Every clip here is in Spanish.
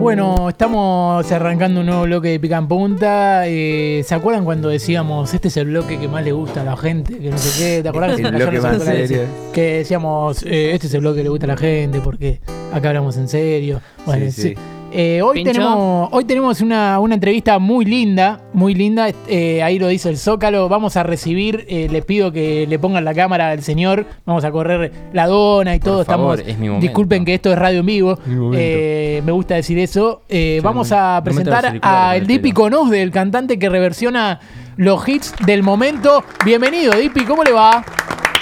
Bueno, estamos arrancando un nuevo bloque de Pica en Punta. Eh, ¿Se acuerdan cuando decíamos, este es el bloque que más le gusta a la gente? Que no sé qué, ¿te acordás? El bloque más serio. Que decíamos, eh, este es el bloque que le gusta a la gente porque acá hablamos en serio. Bueno, Sí, sí. sí. Eh, hoy, Pincho. tenemos, hoy tenemos una, una entrevista muy linda, muy linda. Eh, ahí lo dice el Zócalo. Vamos a recibir, eh, les pido que le pongan la cámara al señor. Vamos a correr la dona y todo. favor, Estamos, es mi momento. disculpen que esto es radio en vivo. Eh, me gusta decir eso. Eh, Sí, vamos no- a no presentar auriculares a el Dipi pelo. Conosde, el cantante que reversiona los hits del momento. Bienvenido, Dipi, ¿cómo le va?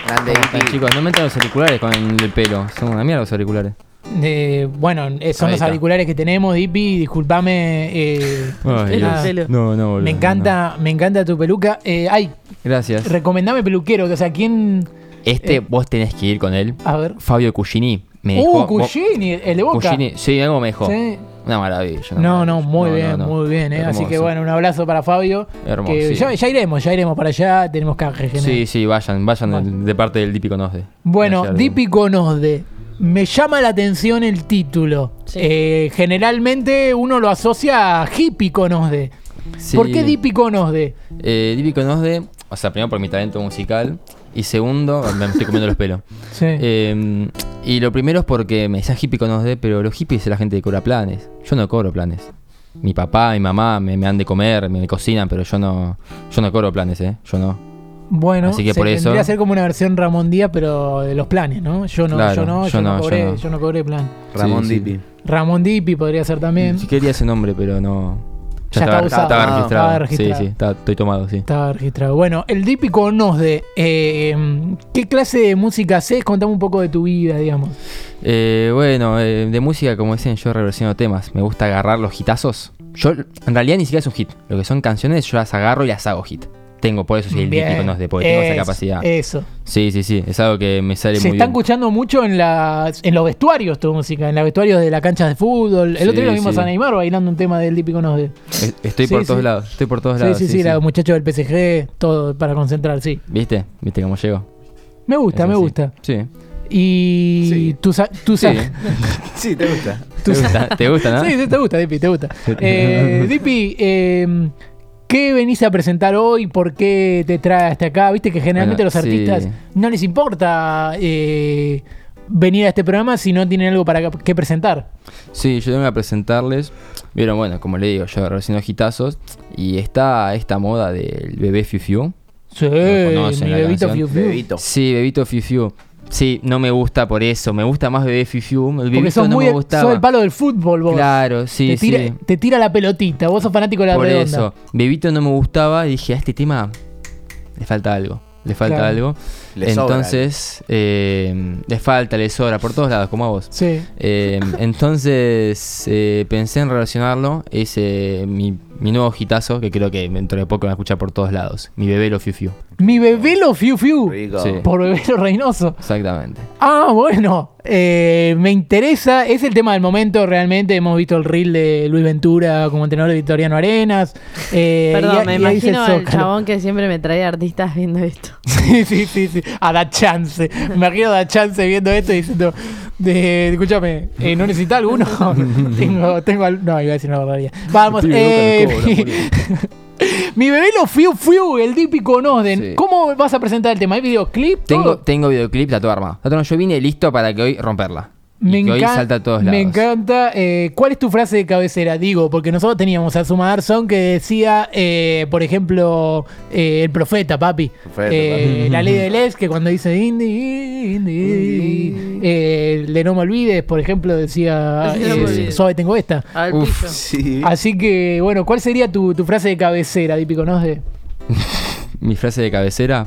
Grande ¿Cómo están, Ipi. chicos? No metan los auriculares con el pelo. Son una mierda los auriculares. Eh, bueno, eh, son Ahí los está. auriculares que tenemos, Dipi. Disculpame. eh, Ay. No, no, boludo, me encanta, me encanta tu peluca. Eh, ay, no. Gracias. recomendame peluquero, que, o sea, ¿quién? Este vos tenés que ir con él. A ver. Fabio Cugini. Me dejó. Uh, vos- Cugini, el de Boca. Cugini, sí, algo me dejó. Sí. Una maravilla. una No, no, muy No, bien, no, no. muy bien. eh. Así que bueno, un abrazo para Fabio. Hermoso, que sí. ya, ya iremos, ya iremos para allá. Tenemos canje, Sí, genial. sí, vayan, vayan Bueno. de- parte del típico Nosde. Bueno, Dipi Conosde. Me llama la atención el título. Sí. Eh, generalmente uno lo asocia a hippie Conosde. Sí. ¿Por qué Dipi Conosde? Eh, típico Nosde, o sea, primero por mi talento musical. Y segundo, me estoy comiendo los pelos. Sí. Eh, y lo primero es porque me decían hippie con de, pero los hippies es la gente que cobra planes. Yo no cobro planes. Mi papá, mi mamá me, me dan de comer, me, me cocinan, pero yo no, yo no cobro planes, ¿eh? Yo no. Bueno, Así que se por eso- tendría que ser como una versión Ramón Díaz, pero de los planes, ¿no? Yo no, Claro, yo no, yo, yo no, no, yo cobré, no. yo no cobré plan. Ramón Sí, sí. Dipi. Ramón Dipi podría ser también. Sí quería ese nombre, pero no. Ya estaba usado. estaba Ah, registrado. estaba registrado. Sí, sí, estaba- estoy tomado, sí. Estaba registrado. Bueno, el Dipi Conosde. Eh, ¿Qué clase de música haces? Contame un poco de tu vida, digamos. Eh, bueno, eh, de música, como dicen, yo reversiono temas. Me gusta agarrar los hitazos. Yo, en realidad, ni siquiera es un hit. Lo que son canciones, yo las agarro y las hago hit. Tengo, por eso soy el Bien. típico Nosde, porque tengo esa capacidad. Eso. Sí, sí, sí. Es algo que me sale Se muy está bien. escuchando mucho en, las, en los vestuarios tu música, en los vestuarios de la cancha de fútbol. El Sí, otro día lo vimos sí. a Neymar bailando un tema del Dipi Conosde. Es- Estoy Sí, por todos sí. lados, estoy por todos Sí, lados. sí, sí, los muchachos del PSG, todo para concentrar, sí. ¿Viste? ¿Viste cómo llego? Me gusta, Es me así. gusta. Sí. Y Sí. tú tú Sí. sa- Sí, te gusta. ¿Te gusta? ¿Te gusta, no? Sí, sí, te gusta, Dipi, te gusta. Eh, Dipi, eh, ¿qué venís a presentar hoy? ¿Por qué te trae hasta acá? Viste que generalmente Bueno, los sí. artistas no les importa eh, venir a este programa si no tienen algo para que presentar. Sí, yo tengo que presentarles. Vieron, bueno, como le digo, yo recién gitazos. Y está esta moda del bebé Fiu Fiu. Sí, conocen mi la bebito. Fiu Fiu. Bebito. Sí, bebito Fiu Fiu. Sí, no me gusta por eso. Me gusta más bebé Fiu Fiu. El Porque bebito sos no muy me gustaba. sos el palo del fútbol vos. Claro, sí, te, tira, sí. te tira la pelotita, vos sos fanático de la Por redonda. eso, Bebito no me gustaba y dije, a este tema le falta algo. Le falta Claro. algo. Le sobra Entonces, eh, le falta, le sobra, por todos lados, como a vos. Sí. Eh, entonces eh, pensé en relacionarlo. Es eh, mi, mi nuevo hitazo, que creo que dentro de poco van a escuchar por todos lados. Mi bebé lo fiu fiu. Mi bebelo Fiu Fiu. Sí. Por bebelo Reynoso. Exactamente. Ah, bueno. eh, me interesa. Es el tema del momento, realmente. Hemos visto el reel de Luis Ventura como entrenador de Victoriano Arenas. eh, Perdón, y- me y imagino al chabón que siempre me trae artistas viendo esto. Sí, sí, sí, sí. A da chance. Me imagino a da chance viendo esto y diciendo. De, escúchame, eh, ¿no necesita alguno? tengo, tengo al- No, iba a decir una barbaridad. Vamos, eh, cobra, mi bebé lo fiu fiu, el típico Nosden. Sí. ¿Cómo vas a presentar el tema? ¿Hay videoclip? Tengo, todo? tengo videoclip, armado. Está todo- Yo vine listo para que hoy romperla. Me, y que hoy encan- salta a todos lados. me encanta. Eh, ¿Cuál es tu frase de cabecera? Digo, porque nosotros teníamos a Sumar Son que decía, eh, por ejemplo, eh, el profeta, papi. Profeta, Eh, papi. La ley de Les, que cuando dice Indy, Indy, eh, el de No me olvides, por ejemplo, decía, No eh, suave tengo esta. Uf. Sí. Así que, bueno, ¿cuál sería tu, tu frase de cabecera, típico, no sé? Mi frase de cabecera,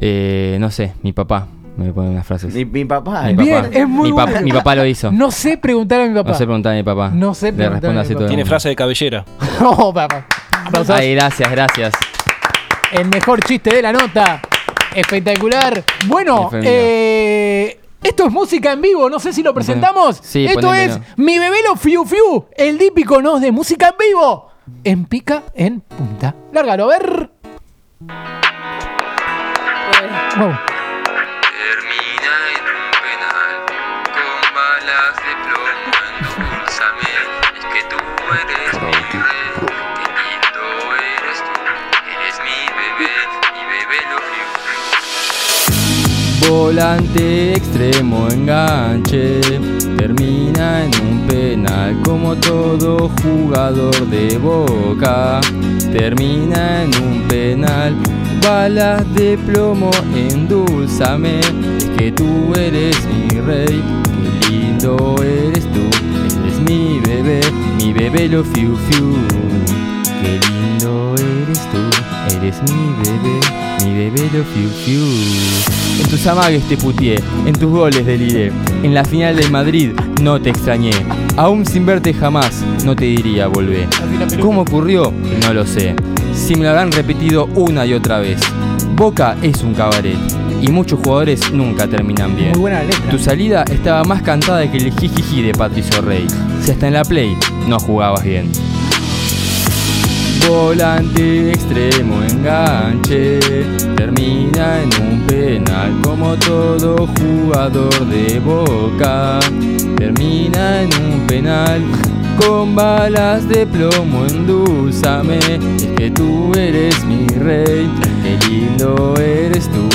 eh, no sé, mi papá me pone unas frases. Mi, mi papá. Mi. Bien, papá. es muy mi, papá- buena. mi papá lo hizo. No sé preguntar a mi papá. No sé preguntar a mi papá. No sé Le preguntar a mi así papá. todo el Tiene frase de cabellera. No, papá. Ay, gracias, gracias. El mejor chiste de la nota. Espectacular. Bueno, eh, esto es música en vivo. No sé si lo presentamos. Sí, esto es. Mi Bebelo Fiu Fiu, el típico nos de música en vivo. En pica en punta. Lárgalo, a ver. Wow. Volante extremo enganche, termina en un penal como todo jugador de boca. Termina en un penal, balas de plomo, endulzame, es que tú eres mi rey, qué lindo eres tú, eres mi bebé, mi bebé lo fiu fiu. Qué lindo eres tú, eres mi bebé, mi bebé lo fiu fiu. En tus amagues te putié, en tus goles deliré. En la final del Madrid no te extrañé. Aún sin verte jamás, no te diría volver. ¿Cómo ocurrió? No lo sé. Si me lo habrán repetido una y otra vez. Boca es un cabaret. Y muchos jugadores nunca terminan bien. Muy buena la letra. Tu salida estaba más cantada que el jijiji de Patricio Rey. Si hasta en la play no jugabas bien. Volante extremo enganche, termina en un penal como todo jugador de boca. Termina en un penal con balas de plomo, endulzame. Es que tú eres mi rey, qué lindo eres tú,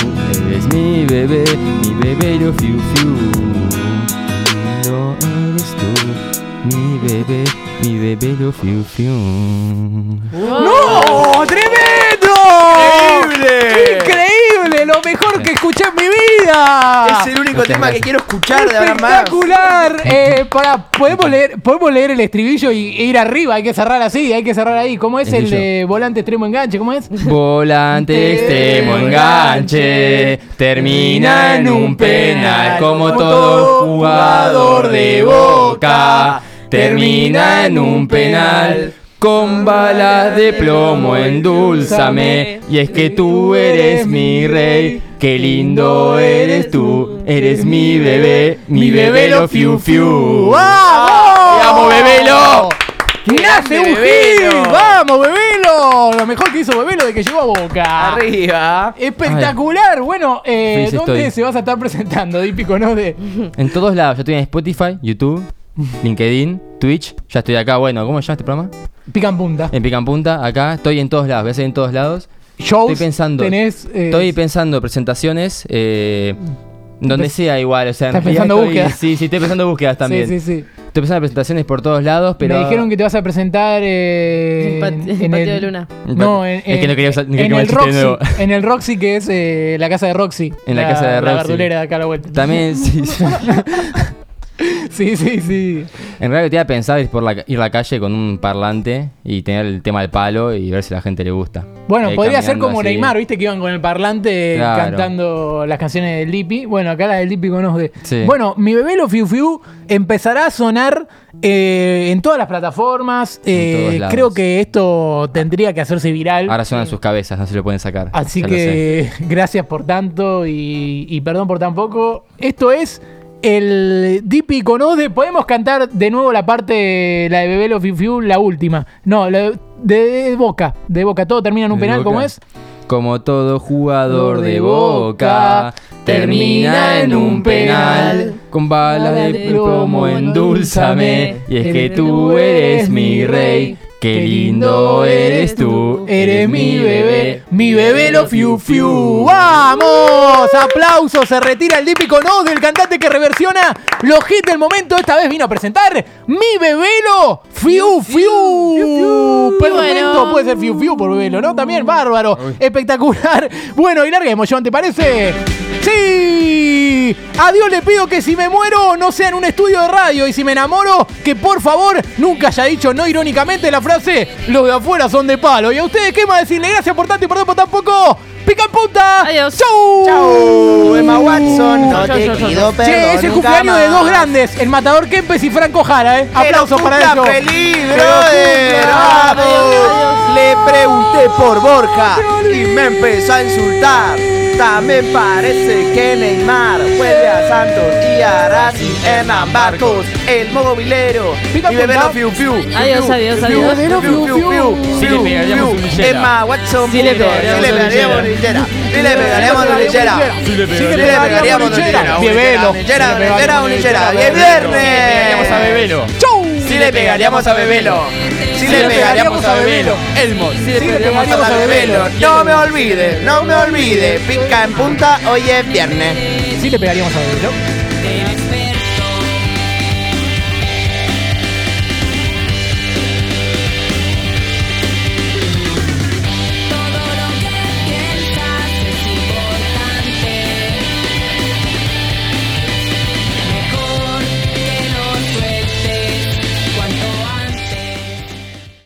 eres mi bebé, mi bebé lo fiu fiu. Lindo eres tú, mi bebé, mi bebé lo fiu fiu. ¡No! ¡Tremendo! ¡Increíble! ¡Increíble! Lo mejor que escuché en mi vida. Es el único Muchas tema que quiero escuchar de ahora más. Espectacular. Eh, pará, ¿podemos leer, podemos leer el estribillo y e ir arriba. Hay que cerrar así, hay que cerrar ahí. ¿Cómo es el de volante extremo enganche? ¿Cómo es? Volante extremo enganche, termina en un penal como todo jugador de boca. Termina en un penal con balas de plomo, endulzame. Y es que tú eres mi rey, qué lindo eres tú, eres mi bebé, mi bebé lo fiu fiu. ¡Vamos! ¡Vamos, bebelo! ¡Nace un Bebelo! hit! ¡Vamos, Bebelo! Lo mejor que hizo Bebelo de que llegó a Boca. Arriba. Espectacular. Bueno, eh, ¿dónde estoy. se vas a estar presentando, Dípico, no? De... En todos lados, yo estoy en Spotify, YouTube, LinkedIn, Twitch, ya estoy acá, bueno, ¿cómo se llama este programa? Pican punta. En Pican Punta, acá, estoy en todos lados, voy a ser en todos lados. Shows. Estoy pensando, Tenés. eh, estoy pensando presentaciones, eh, donde sea igual, o sea, estás pensando estoy- búsquedas. Sí, sí, estoy pensando búsquedas también. Sí, sí, sí. Estoy pensando presentaciones por todos lados, pero... Me dijeron que te vas a presentar eh, En Pat- en Patio de Luna. No, en, Es que no quería usar- no quería en el chiste de nuevo. Roxy. En el Roxy, que es eh, la casa de Roxy. En la casa de La Roxy. verdulera de acá a la vuelta. También, sí, sí. Sí, sí, sí. En realidad te iba a pensar ir por la, ir a la calle con un parlante y tener el tema del palo y ver si a la gente le gusta. Bueno, Eh, podría ser como así. Neymar, ¿viste? Que iban con el parlante Claro. cantando las canciones del Lipi. Bueno, acá la del Lipi conoce. Sí. Bueno, mi bebé lo Fiu Fiu empezará a sonar eh, en todas las plataformas. Eh, creo que esto tendría que hacerse viral. Ahora suenan sus cabezas, no se lo pueden sacar. Así lo que gracias por tanto y, y perdón por tan poco. Esto es el Dipi con Ode. Podemos cantar de nuevo la parte, la de Bebelo Fiu la última. No, la de, de Boca. De Boca. Todo termina en un De penal. ¿cómo es? Como todo jugador de boca, termina en un penal. Con balas de plomo, endulzame. Y es que tú eres mi rey. Qué lindo eres tú. Eres mi bebé, mi bebé lo fiu fiu. ¡Vamos! ¡Aplausos! Se retira el dípico no del cantante que reversiona los hits del momento. Esta vez vino a presentar Mi Bebelo Fiu Fiu. Perfecto, puede ser Fiu Fiu por Bebelo, ¿no? También bárbaro, espectacular. Bueno, y larguemos, ¿te parece? ¡Sí! A Dios le pido que si me muero no sea en un estudio de radio y si me enamoro, que por favor nunca haya dicho no irónicamente la frase los de afuera son de palo. ¿Y a ustedes qué más decirle? Gracias por tanto y perdón por tan poco. ¡Pica en punta! Adiós. ¡Chau! Chau, Emma Watson. No te pido perdón Che, es el nunca cumpleaños de dos grandes, el matador Kempes y Franco Jara, ¿eh? Aplausos para ellos. feliz, brother. Le pregunté por Borja y me empezó a insultar. También parece que Neymar vuelve a Santos y a Racing Hernán Barcos, el movilero. Y bebé punta. no fiu fiu. Adiós, adiós, adiós. fiu, fiu, Sí le pegaríamos. Emma Watson. Sí le pegaríamos Sí le un pegaríamos. Sí le pegaríamos un lillera. Sí le pegaríamos Y viernes. Vamos a Bebelo. Si le pegaríamos a Bebelo. Si le pegaríamos a Bebelo. Elmo, si le pegaríamos a Bebelo. No me olvide, no me olvide. Pica en punta, hoy es viernes. Sí le pegaríamos a Bebelo.